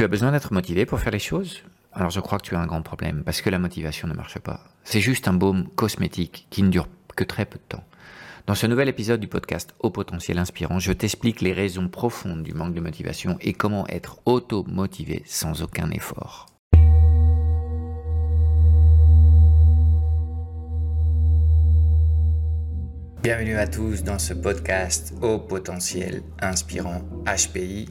Tu as besoin d'être motivé pour faire les choses? Alors je crois que tu as un grand problème, parce que la motivation ne marche pas. C'est juste un baume cosmétique qui ne dure que très peu de temps. Dans ce nouvel épisode du podcast Au potentiel inspirant, je t'explique les raisons profondes du manque de motivation et comment être auto-motivé sans aucun effort. Bienvenue à tous dans ce podcast Au potentiel inspirant HPI,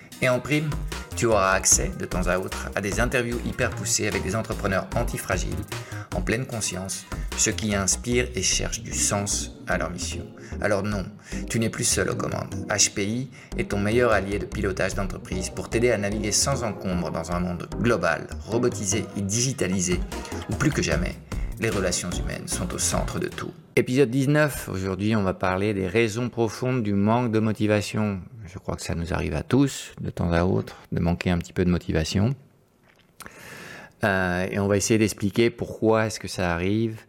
Et en prime, tu auras accès de temps à autre à des interviews hyper poussées avec des entrepreneurs antifragiles, en pleine conscience, ceux qui inspirent et cherchent du sens à leur mission. Alors non, tu n'es plus seul aux commandes. HPI est ton meilleur allié de pilotage d'entreprise pour t'aider à naviguer sans encombre dans un monde global, robotisé et digitalisé, où plus que jamais, les relations humaines sont au centre de tout. Épisode 19, aujourd'hui on va parler des raisons profondes du manque de motivation. Je crois que ça nous arrive à tous, de temps à autre, de manquer un petit peu de motivation. Euh, et on va essayer d'expliquer pourquoi est-ce que ça arrive.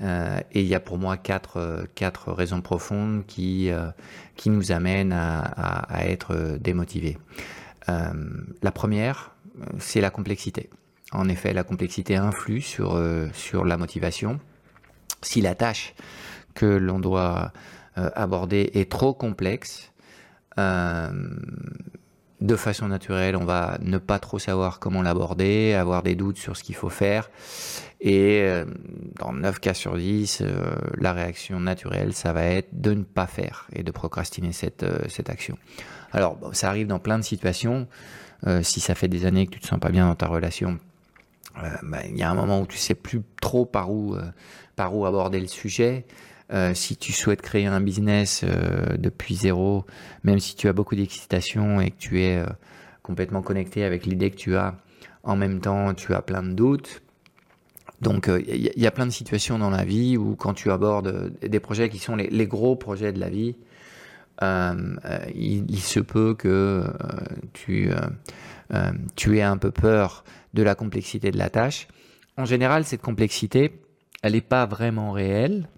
Euh, et il y a pour moi quatre, quatre raisons profondes qui, euh, qui nous amènent à, à, être démotivés. la première, c'est la complexité. En effet, la complexité influe sur, sur la motivation. Si la tâche que l'on doit aborder est trop complexe, euh, de façon naturelle, on va ne pas trop savoir comment l'aborder, avoir des doutes sur ce qu'il faut faire. Et dans 9 cas sur 10, la réaction naturelle, ça va être de ne pas faire et de procrastiner cette, action. Alors, ça arrive dans plein de situations. si ça fait des années que tu te sens pas bien dans ta relation, euh, bah, il y a un moment où tu sais plus trop par où, euh, par où aborder le sujet. Euh, si tu souhaites créer un business depuis zéro, même si tu as beaucoup d'excitation et que tu es complètement connecté avec l'idée que tu as, en même temps tu as plein de doutes. Donc il y, a plein de situations dans la vie où quand tu abordes des projets qui sont les, gros projets de la vie, il, il, se peut que tu, tu aies un peu peur de la complexité de la tâche. En général, cette complexité, elle n'est pas vraiment réelle,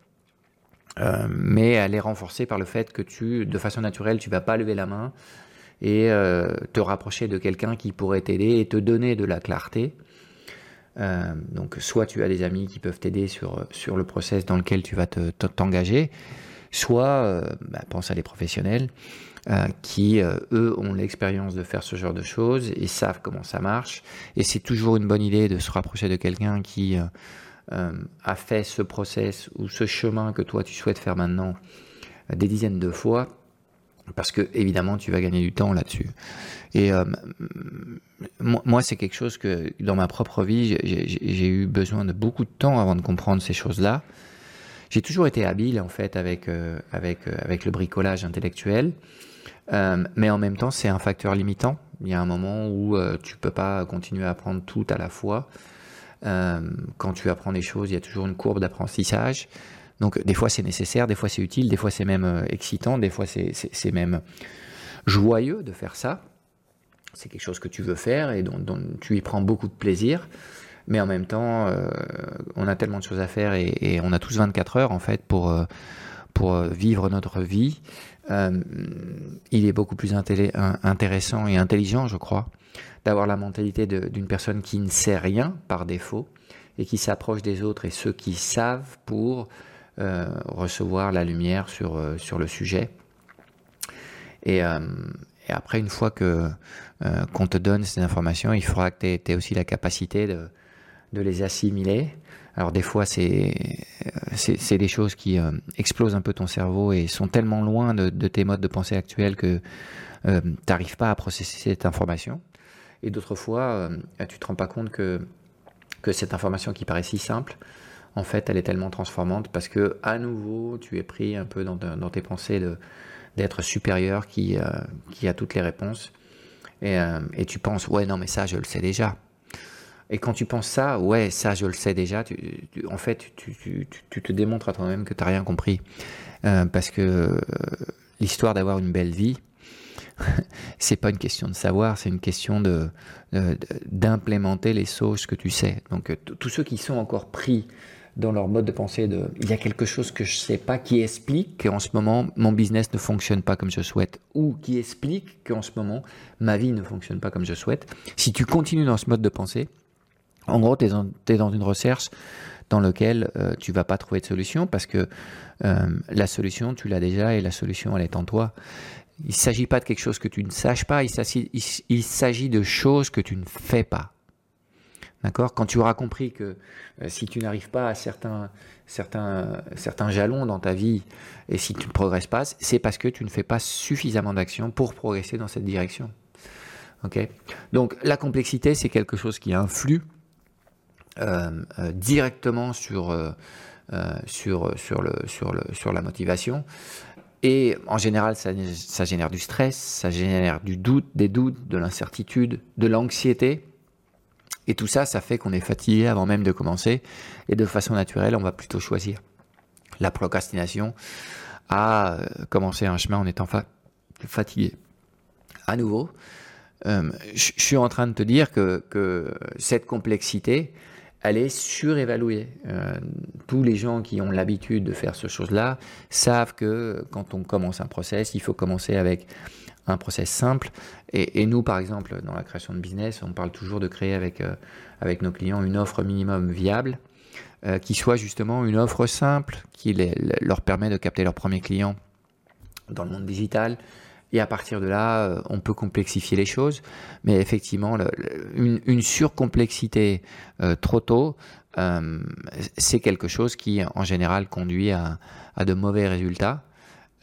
euh, mais elle est renforcée par le fait que tu, de façon naturelle, tu vas pas lever la main et euh, te rapprocher de quelqu'un qui pourrait t'aider et te donner de la clarté. Euh, donc, soit tu as des amis qui peuvent t'aider sur, sur le process dans lequel tu vas t'engager, soit bah, pense à des professionnels qui, eux, ont l'expérience de faire ce genre de choses et savent comment ça marche. Et c'est toujours une bonne idée de se rapprocher de quelqu'un qui a fait ce process ou ce chemin que toi tu souhaites faire maintenant des dizaines de fois parce que évidemment tu vas gagner du temps là-dessus. Et moi, c'est quelque chose que dans ma propre vie, j'ai eu besoin de beaucoup de temps avant de comprendre ces choses-là. J'ai toujours été habile en fait avec avec avec le bricolage intellectuel. Euh, mais en même temps, c'est un facteur limitant. Il y a un moment où euh, tu peux pas continuer à apprendre tout à la fois. Euh, quand tu apprends des choses, il y a toujours une courbe d'apprentissage. Donc des fois c'est nécessaire, des fois c'est utile, des fois c'est même excitant, des fois c'est même joyeux de faire ça. C'est quelque chose que tu veux faire et dont, tu y prends beaucoup de plaisir. Mais en même temps, on a tellement de choses à faire et, et, on a tous 24 heures en fait pour, pour vivre notre vie. Euh, il est beaucoup plus intéressant et intelligent, je crois, d'avoir la mentalité d'une personne qui ne sait rien par défaut et qui s'approche des autres et ceux qui savent pour euh, recevoir la lumière sur, euh, sur le sujet. Et, après, une fois que qu'on te donne ces informations, il faudra que tu aies, aussi la capacité de, de les assimiler Alors des fois, c'est c'est des choses qui explosent un peu ton cerveau et sont tellement loin de, tes modes de pensée actuels que tu n'arrives pas à processer cette information. Et d'autres fois, tu te rends pas compte que cette information qui paraît si simple, en fait, elle est tellement transformante parce que à nouveau, tu es pris un peu dans, tes pensées d'être supérieur qui, a toutes les réponses euh, et, tu penses, ouais, non, mais ça, je le sais déjà. Et quand tu penses ça, ouais, ça, je le sais déjà, en fait, tu, te démontres à toi-même que tu n'as rien compris. Euh, parce que euh, l'histoire d'avoir une belle vie, c'est pas une question de savoir, c'est une question de, d'implémenter les choses que tu sais. Donc, tous ceux qui sont encore pris dans leur mode de pensée de il y a quelque chose que je sais pas qui explique qu'en ce moment mon business ne fonctionne pas comme je souhaite ou qui explique qu'en ce moment ma vie ne fonctionne pas comme je souhaite. Si tu continues dans ce mode de pensée, en gros, tu es, dans une recherche dans laquelle euh, tu vas pas trouver de solution parce que euh, la solution, tu l'as déjà et la solution, elle est en toi. Il ne s'agit pas de quelque chose que tu ne saches pas, il s'agit de choses que tu ne fais pas. D'accord? Quand tu auras compris que euh, si tu n'arrives pas à certains, certains, certains jalons dans ta vie et si tu ne progresses pas, c'est parce que tu ne fais pas suffisamment d'actions pour progresser dans cette direction. Ok? Donc la complexité, c'est quelque chose qui influe directement sur, sur, sur, le, sur, le, sur la motivation. Et en général, ça, ça génère du stress, ça génère du doute, des doutes, de l'incertitude, de l'anxiété. Et tout ça, ça fait qu'on est fatigué avant même de commencer. Et de façon naturelle, on va plutôt choisir la procrastination à euh, commencer un chemin en étant fatigué. À nouveau, euh, je suis en train de te dire que, cette complexité, elle est. Euh, tous les gens qui ont l'habitude de faire ce chose-là savent que quand on commence un process, il faut commencer avec un process simple. Et, nous, par exemple, dans la création de business, on parle toujours de créer avec, euh, nos clients une offre minimum viable, euh, qui soit justement une offre simple, qui leur permet de capter leurs premiers clients dans le monde digital. Et à partir de là, euh, on peut complexifier les choses. Mais effectivement, une, surcomplexité trop tôt, c'est quelque chose qui, en général, conduit à, de mauvais résultats.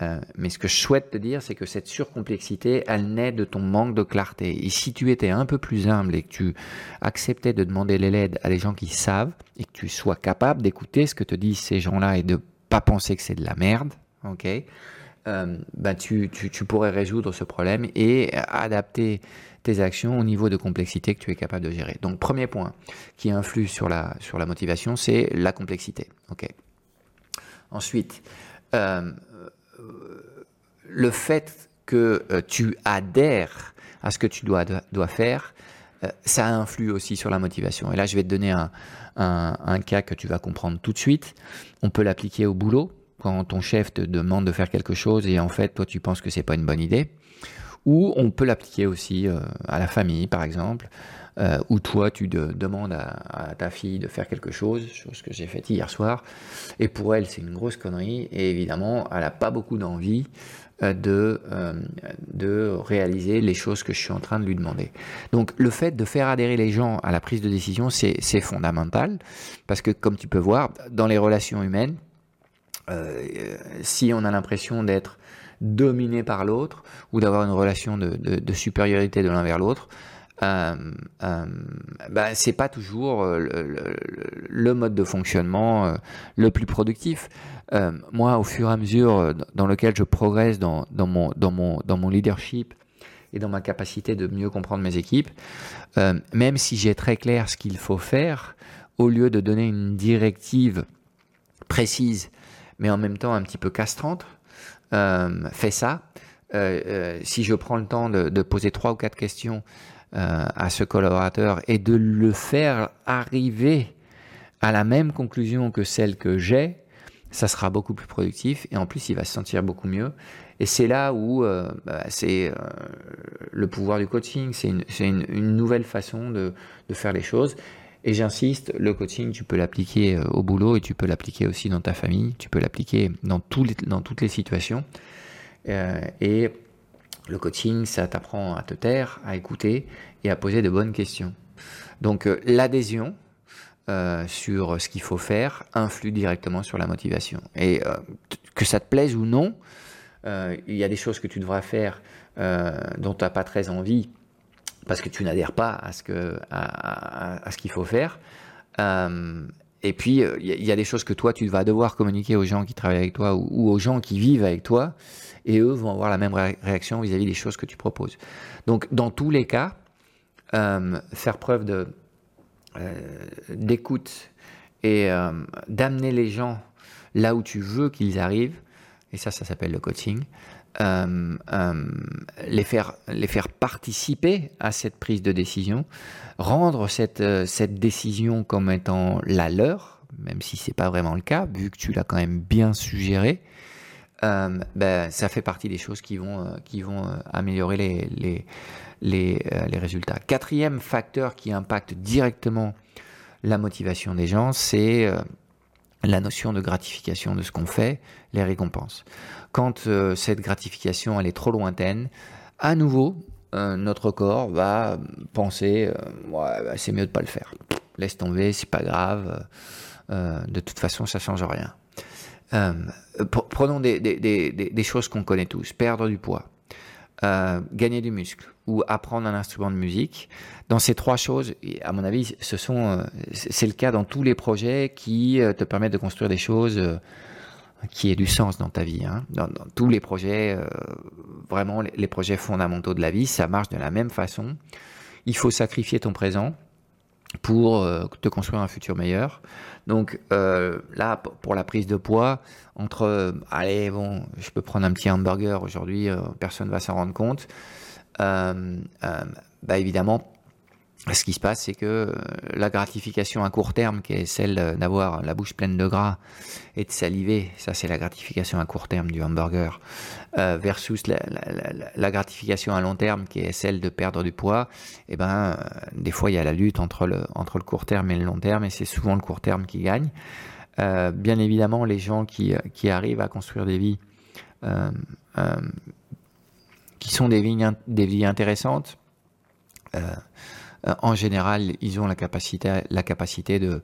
Euh, mais ce que je souhaite te dire, c'est que cette surcomplexité, elle naît de ton manque de clarté. Et si tu étais un peu plus humble et que tu acceptais de demander l'aide à des gens qui savent et que tu sois capable d'écouter ce que te disent ces gens-là et de pas penser que c'est de la merde, ok euh, ben tu, tu, tu, pourrais résoudre ce problème et adapter tes actions au niveau de complexité que tu es capable de gérer. Donc premier point qui influe sur la, sur la motivation, c'est la complexité. ok Ensuite, euh, le fait que euh, tu adhères à ce que tu dois, dois faire, euh, ça influe aussi sur la motivation. Et là, je vais te donner un, un, cas que tu vas comprendre tout de suite. On peut l'appliquer au boulot quand ton chef te demande de faire quelque chose et en fait, toi, tu penses que c'est pas une bonne idée. Ou on peut l'appliquer aussi euh, à la famille, par exemple, euh, où toi, tu demandes à, ta fille de faire quelque chose, chose que j'ai faite hier soir, et pour elle, c'est une grosse connerie, et évidemment, elle n'a pas beaucoup d'envie euh, de, euh, de réaliser les choses que je suis en train de lui demander. Donc le fait de faire adhérer les gens à la prise de décision, c'est fondamental, parce que comme tu peux voir, dans les relations humaines, euh, si on a l'impression d'être dominé par l'autre ou d'avoir une relation de, supériorité de l'un vers l'autre, euh, euh, bah, c'est pas toujours le, le, mode de fonctionnement le plus productif. Euh, moi, au fur et à mesure euh, dans lequel je progresse dans, mon, leadership et dans ma capacité de mieux comprendre mes équipes, euh, même si j'ai très clair ce qu'il faut faire, au lieu de donner une directive précise, mais en même temps un petit peu castrante, euh, fais ça. Euh, si je prends le temps de, poser trois ou quatre questions à ce collaborateur et de le faire arriver à la même conclusion que celle que j'ai, ça sera beaucoup plus productif et en plus il va se sentir beaucoup mieux. Et c'est là où euh, bah, c'est euh, le pouvoir du coaching, c'est une, nouvelle façon de, faire les choses. Et j'insiste, le coaching, tu peux l'appliquer euh, au boulot et tu peux l'appliquer aussi dans ta famille, tu peux l'appliquer dans, toutes les situations. Euh, et le coaching, ça t'apprend à te taire, à écouter et à poser de bonnes questions. Donc l'adhésion, sur ce qu'il faut faire influe directement sur la motivation. Et que ça te plaise ou non, il y a des choses que tu devras faire dont tu n'as pas très envie parce que tu n'adhères pas à ce que ce qu'il faut faire. Euh, et puis il euh, y, a des choses que toi tu vas devoir communiquer aux gens qui travaillent avec toi ou, aux gens qui vivent avec toi, et eux vont avoir la même réaction vis-à-vis des choses que tu proposes. Donc dans tous les cas, euh, faire preuve de d'écoute et d'amener les gens là où tu veux qu'ils arrivent, et ça, ça s'appelle le coaching. Euh, euh, les, faire, les faire participer à cette prise de décision, rendre cette, euh, cette décision comme étant la leur, même si c'est pas vraiment le cas, vu que tu l'as quand même bien suggéré, ben, ça fait partie des choses qui vont, qui vont améliorer les, les, les, les, résultats. Quatrième facteur qui impacte directement la motivation des gens, c'est la notion de gratification de ce qu'on fait, les récompenses. Quand euh, cette gratification elle est trop lointaine, à nouveau, euh, notre corps va penser euh, bah, c'est mieux de pas le faire. Laisse tomber, c'est pas grave. de toute façon, ça change rien. prenons des choses qu'on connaît tous. Perdre du poids, gagner du muscle ou apprendre un instrument de musique. Dans ces trois choses, à mon avis, ce sont, c'est le cas dans tous les projets qui te permettent de construire des choses qui ait du sens dans ta vie. Hein. Dans, tous les projets, euh, vraiment les, projets fondamentaux de la vie, ça marche de la même façon. Il faut sacrifier ton présent pour euh, te construire un futur meilleur. Donc euh, là, pour la prise de poids, entre allez bon, je peux prendre un petit hamburger aujourd'hui, personne va s'en rendre compte. bah évidemment, ce qui se passe, c'est que euh, la gratification à court terme, qui est celle d'avoir la bouche pleine de gras et de saliver, ça c'est la gratification à court terme du hamburger, euh, versus la, gratification à long terme, qui est celle de perdre du poids, et eh ben euh, des fois il y a la lutte entre le, court terme et le long terme, et c'est souvent le court terme qui gagne. bien évidemment, les gens qui, arrivent à construire des vies qui sont des vies, intéressantes, euh, en général, ils ont la capacité, la capacité de,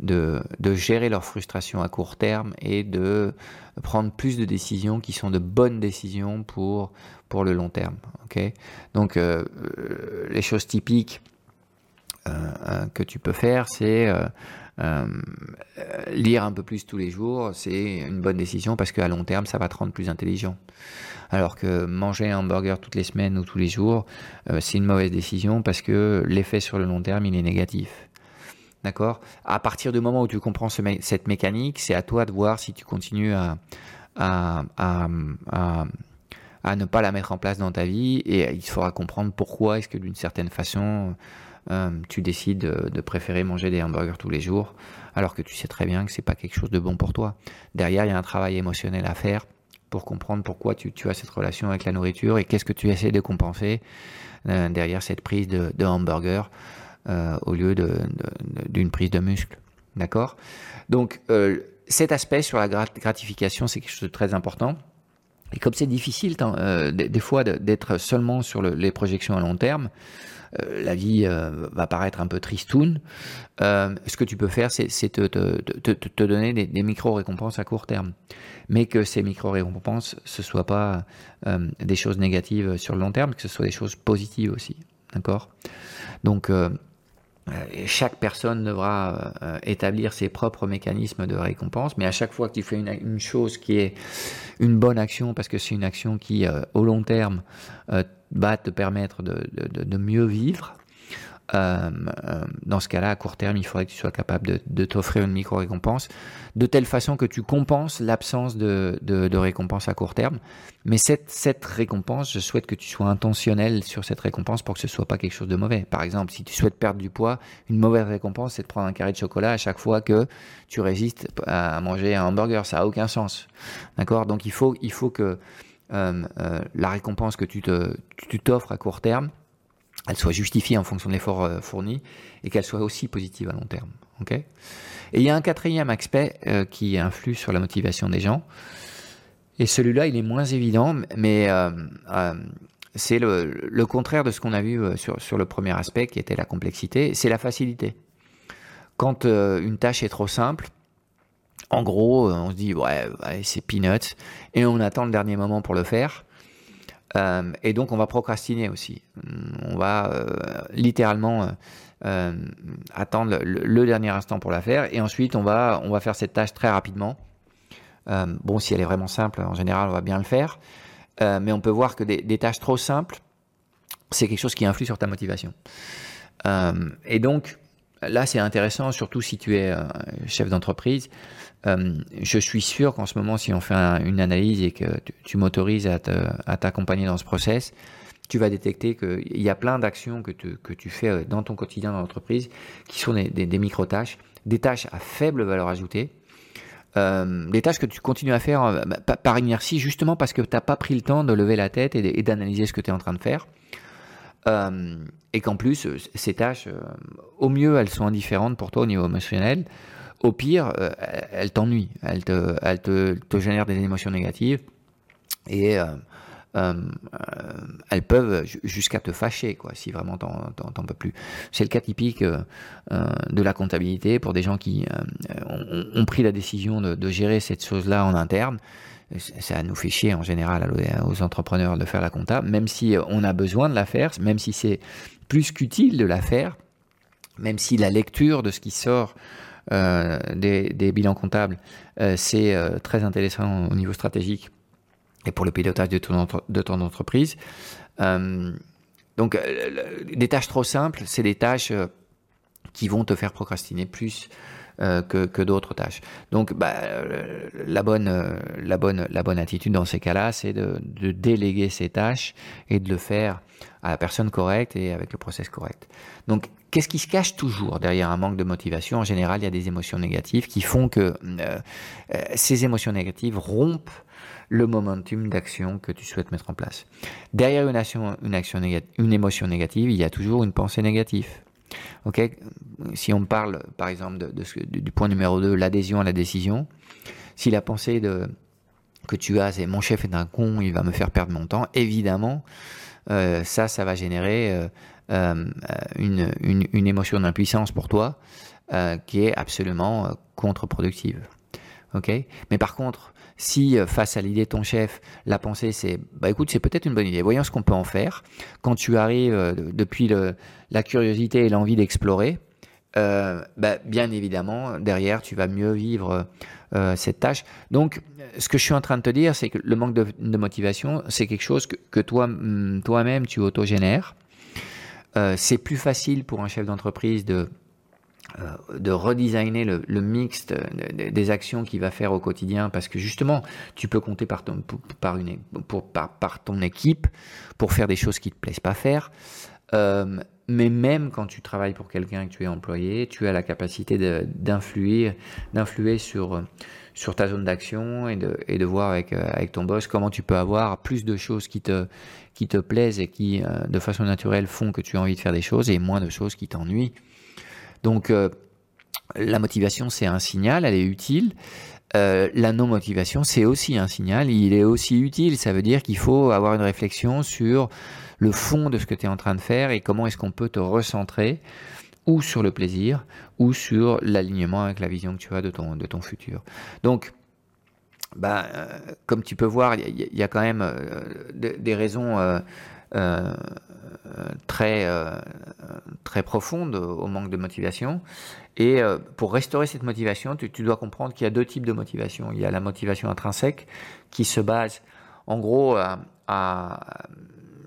de, de, gérer leur frustration à court terme et de prendre plus de décisions qui sont de bonnes décisions pour, pour le long terme. Okay Donc, euh, euh, les choses typiques que tu peux faire, c'est lire un peu plus tous les jours, c'est une bonne décision parce qu'à long terme, ça va te rendre plus intelligent. Alors que manger un hamburger toutes les semaines ou tous les jours, euh, c'est une mauvaise décision parce que l'effet sur le long terme, il est négatif. D'accord? À partir du moment où tu comprends cette mécanique, c'est à toi de voir si tu continues à, ne pas la mettre en place dans ta vie et il faudra comprendre pourquoi est-ce que d'une certaine façon euh, tu décides de préférer manger des hamburgers tous les jours alors que tu sais très bien que c'est pas quelque chose de bon pour toi. Derrière, il y a un travail émotionnel à faire pour comprendre pourquoi tu, as cette relation avec la nourriture et qu'est-ce que tu essaies de compenser euh, derrière cette prise de, hamburger euh, au lieu d'une prise de muscle. D'accord? Donc, euh, cet aspect sur la gratification, c'est quelque chose de très important. Et comme c'est difficile des, fois d'être seulement sur les projections à long terme, la vie va paraître un peu tristoun. ce que tu peux faire, c'est te, donner des, micro-récompenses à court terme mais que ces micro-récompenses, ce ne soient pas euh, des choses négatives sur le long terme, que ce soit des choses positives aussi. D'accord? Donc, euh, euh, chaque personne devra établir ses propres mécanismes de récompense, mais à chaque fois que tu fais une, chose qui est une bonne action, parce que c'est une action qui, au long terme, va te permettre de mieux vivre, euh, euh, dans ce cas-là, à court terme, il faudrait que tu sois capable de, t'offrir une micro-récompense, de telle façon que tu compenses l'absence de, récompense à court terme. Mais cette, récompense, je souhaite que tu sois intentionnel sur cette récompense pour que ce soit pas quelque chose de mauvais. Par exemple, si tu souhaites perdre du poids, une mauvaise récompense, c'est de prendre un carré de chocolat à chaque fois que tu résistes à manger un hamburger. Ça a aucun sens. D'accord? Donc il faut, il faut que euh, la récompense que tu t'offres à court terme, elle soit justifiée en fonction de l'effort euh, fourni et qu'elle soit aussi positive à long terme. et il y a un quatrième aspect euh, qui influe sur la motivation des gens. Et celui-là, il est moins évident, mais euh, c'est le, contraire de ce qu'on a vu sur, sur, le premier aspect, qui était la complexité, c'est la facilité. quand une tâche est trop simple, en gros, on se dit ouais, c'est peanuts et on attend le dernier moment pour le faire. Et donc on va procrastiner aussi. On va littéralement attendre le, dernier instant pour la faire et ensuite on va, on va faire cette tâche très rapidement. bon, si elle est vraiment simple, en général, on va bien le faire. mais on peut voir que des tâches trop simples, c'est quelque chose qui influe sur ta motivation. Euh, et donc, là, c'est intéressant, surtout si tu es euh, chef d'entreprise. Euh, je suis sûr qu'en ce moment, si on fait une analyse et que tu, m'autorises à, t'accompagner dans ce process, tu vas détecter qu'il y a plein d'actions que, tu fais dans ton quotidien dans l'entreprise qui sont des, des, micro-tâches, des tâches à faible valeur ajoutée, des tâches que tu continues à faire bah, par inertie justement parce que tu n'as pas pris le temps de lever la tête et d'analyser ce que tu es en train de faire. Euh, et qu'en plus, euh, ces tâches, euh, au mieux, elles sont indifférentes pour toi au niveau émotionnel. Au pire, elles t'ennuient, elles, te, génèrent des émotions négatives et elles peuvent jusqu'à te fâcher, quoi, si vraiment t'en peux plus. C'est le cas typique de la comptabilité pour des gens qui ont, pris la décision de gérer cette chose-là en interne ça nous fait chier en général aux entrepreneurs de faire la compta, même si on a besoin de la faire, même si c'est plus qu'utile de la faire, même si la lecture de ce qui sort euh, des, bilans comptables, euh, c'est euh, très intéressant au niveau stratégique et pour le pilotage de ton entreprise. donc, des tâches trop simples, c'est des tâches qui vont te faire procrastiner plus euh, que, que d'autres tâches. Donc, bah, euh, la, bonne, euh, la, bonne, la bonne attitude dans ces cas-là, c'est de, de, déléguer ces tâches et de le faire à la personne correcte et avec le process correct. Donc, qu'est-ce qui se cache toujours derrière un manque de motivation? En général, il y a des émotions négatives qui font que ces émotions négatives rompent le momentum d'action que tu souhaites mettre en place. Derrière une, action, une, action une émotion négative, il y a toujours une pensée négative. Ok, si on parle par exemple du point numéro 2, l'adhésion à la décision, si la pensée que tu as c'est mon chef est un con, il va me faire perdre mon temps, évidemment, euh, ça, ça va générer euh, euh, une, une, émotion d'impuissance pour toi qui est absolument contre-productive. Mais par contre, si euh, face à l'idée de ton chef, la pensée c'est bah écoute, c'est peut-être une bonne idée, voyons ce qu'on peut en faire. Quand tu arrives euh, depuis le, la curiosité et l'envie d'explorer, euh, bah, bien évidemment, derrière, tu vas mieux vivre cette tâche. Donc, ce que je suis en train de te dire, c'est que le manque de, motivation, c'est quelque chose que, que toi, mm, toi-même, tu autogénères. Euh, c'est plus facile pour un chef d'entreprise de de redesigner le, le mix des actions qu'il va faire au quotidien parce que justement tu peux compter par ton, une, pour, par, ton équipe pour faire des choses qui te plaisent pas faire euh, mais même quand tu travailles pour quelqu'un que tu es employé tu as la capacité d'influer d'influer sur sur ta zone d'action et de, et de voir avec, euh, avec ton boss comment tu peux avoir plus de choses qui te, qui te plaisent et qui, euh, de façon naturelle, font que tu as envie de faire des choses et moins de choses qui t'ennuient. Donc euh, la motivation, c'est un signal, elle est utile. Euh, la non-motivation, c'est aussi un signal, il est aussi utile. Ça veut dire qu'il faut avoir une réflexion sur le fond de ce que tu es en train de faire et comment est-ce qu'on peut te recentrer ou sur le plaisir ou sur l'alignement avec la vision que tu as de ton, futur. Donc, bah, euh, comme tu peux voir, il y, a quand même des raisons très, euh, très profonde au manque de motivation. Et euh, pour restaurer cette motivation, tu, dois comprendre qu'il y a deux types de motivation. Il y a la motivation intrinsèque qui se base en gros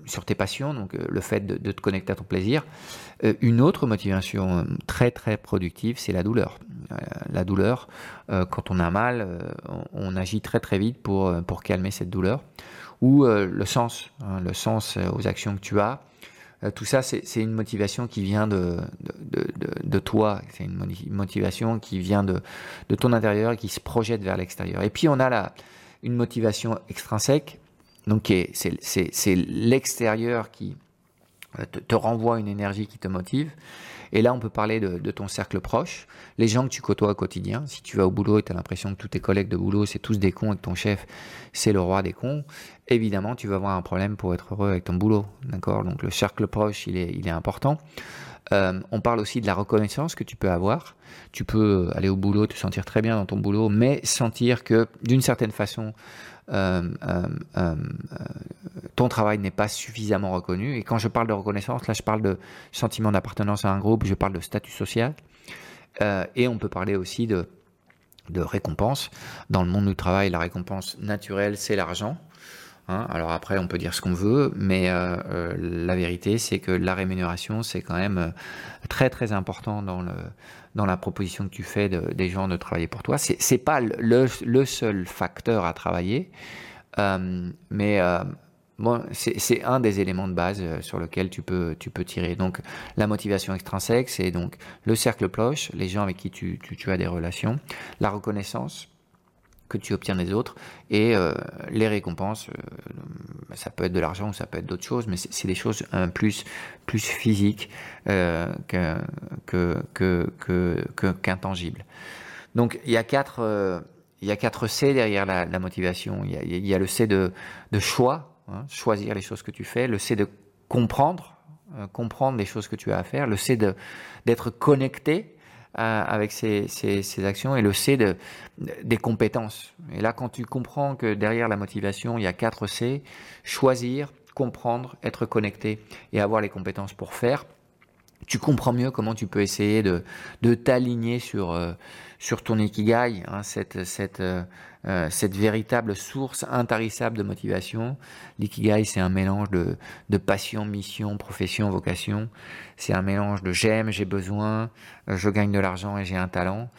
sur tes passions, donc euh, le fait de, te connecter à ton plaisir. une autre motivation très très productive, c'est la douleur. la douleur, quand on a mal, on, agit très très vite pour, pour calmer cette douleur. Ou le sens, hein, le sens aux actions que tu as, euh, tout ça, c'est une motivation qui vient de, de, toi, c'est une motivation qui vient de, de ton intérieur et qui se projette vers l'extérieur. Et puis on a une motivation extrinsèque, donc c'est l'extérieur qui, te, renvoie une énergie qui te motive. Et là, on peut parler de, ton cercle proche, les gens que tu côtoies au quotidien. Si tu vas au boulot et tu as l'impression que tous tes collègues de boulot, c'est tous des cons et que ton chef, c'est le roi des cons, évidemment, tu vas avoir un problème pour être heureux avec ton boulot. D'accord? Donc le cercle proche, il est, important. Euh, on parle aussi de la reconnaissance que tu peux avoir. Tu peux aller au boulot, te sentir très bien dans ton boulot, mais sentir que d'une certaine façon, ton travail n'est pas suffisamment reconnu. Et quand je parle de reconnaissance, là je parle de sentiment d'appartenance à un groupe, je parle de statut social. et on peut parler aussi de, de récompense. Dans le monde du travail, la récompense naturelle, c'est l'argent. Hein. Alors après, on peut dire ce qu'on veut, mais euh, euh, la vérité, c'est que la rémunération, c'est quand même euh, très très important dans le dans la proposition que tu fais des gens de travailler pour toi. C'est c'est pas le, seul facteur à travailler, mais bon, c'est un des éléments de base sur lequel tu peux tu peux tirer. Donc la motivation extrinsèque, c'est donc le cercle cloche, les gens avec qui tu, tu as des relations, la reconnaissance que tu obtiens des autres. Et euh, les récompenses, euh, ça peut être de l'argent ou ça peut être d'autres choses, mais c'est des choses un plus, plus physiques euh, que, que, qu'intangibles. Donc il y a quatre, il y a quatre C derrière la, motivation. Il y, a, il y, a, le C de, de choix, hein, choisir les choses que tu fais, le C de comprendre, comprendre les choses que tu as à faire, le C de, d'être connecté avec ces, actions et le C de, des compétences. Et là, quand tu comprends que derrière la motivation, il y a 4 C, choisir, comprendre, être connecté et avoir les compétences pour faire, tu comprends mieux comment tu peux essayer de, de t'aligner sur, euh, sur ton ikigai, hein, cette, cette, euh, euh, cette véritable source intarissable de motivation. L'ikigai, c'est un mélange de, de passion, mission, profession, vocation. C'est un mélange de j'aime, j'ai besoin, je gagne de l'argent et j'ai un talent.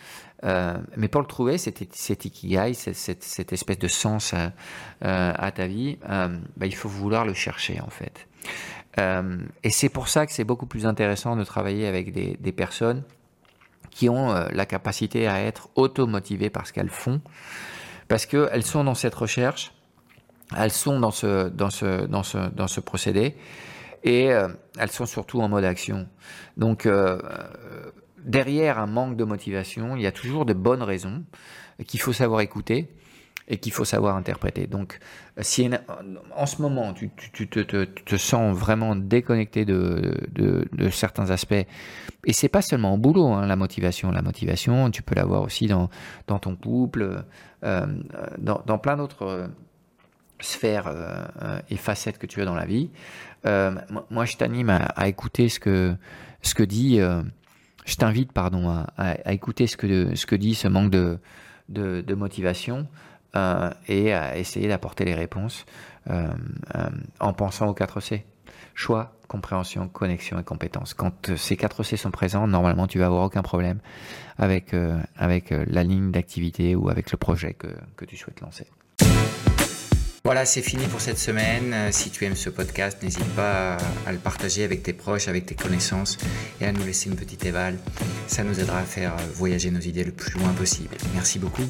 mais pour le trouver, cet, cet ikigai, cette, cette, espèce de sens à ta vie, bah, il faut vouloir le chercher en fait. Euh, et c'est pour ça que c'est beaucoup plus intéressant de travailler avec des, personnes qui ont euh, la capacité à être automotivées par ce qu'elles font, parce qu'elles sont dans cette recherche, elles sont dans ce, dans ce, dans ce, dans ce procédé, et euh, elles sont surtout en mode action. Donc, derrière un manque de motivation, il y a toujours de bonnes raisons qu'il faut savoir écouter et qu'il faut savoir interpréter. Donc, si en ce moment tu, te, sens vraiment déconnecté de, certains aspects, et c'est pas seulement au boulot, hein, la motivation. La motivation, tu peux l'avoir aussi dans, ton couple, euh, dans, dans, plein d'autres euh, sphères euh, et facettes que tu as dans la vie. Euh, moi, je t'anime à, écouter ce que, ce que dit, euh, je t'invite, pardon, à, écouter ce que, ce que dit ce manque de motivation. Euh, et à essayer d'apporter les réponses euh, euh, en pensant aux 4 C. Choix, compréhension, connexion et compétence. Quand ces 4 C sont présents, normalement tu vas avoir aucun problème avec, avec la ligne d'activité ou avec le projet que, que tu souhaites lancer. Voilà, c'est fini pour cette semaine. Si tu aimes ce podcast, n'hésite pas à le partager avec tes proches, avec tes connaissances et à nous laisser une petite éval. Ça nous aidera à faire voyager nos idées le plus loin possible. Merci beaucoup.